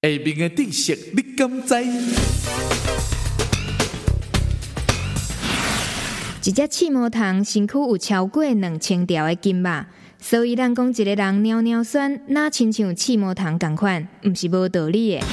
下面的知识你敢知？一只刺毛虫身躯有超过两千条的筋吧，所以咱讲一个人尿尿酸，那亲像刺毛虫同款，毋是无道理的。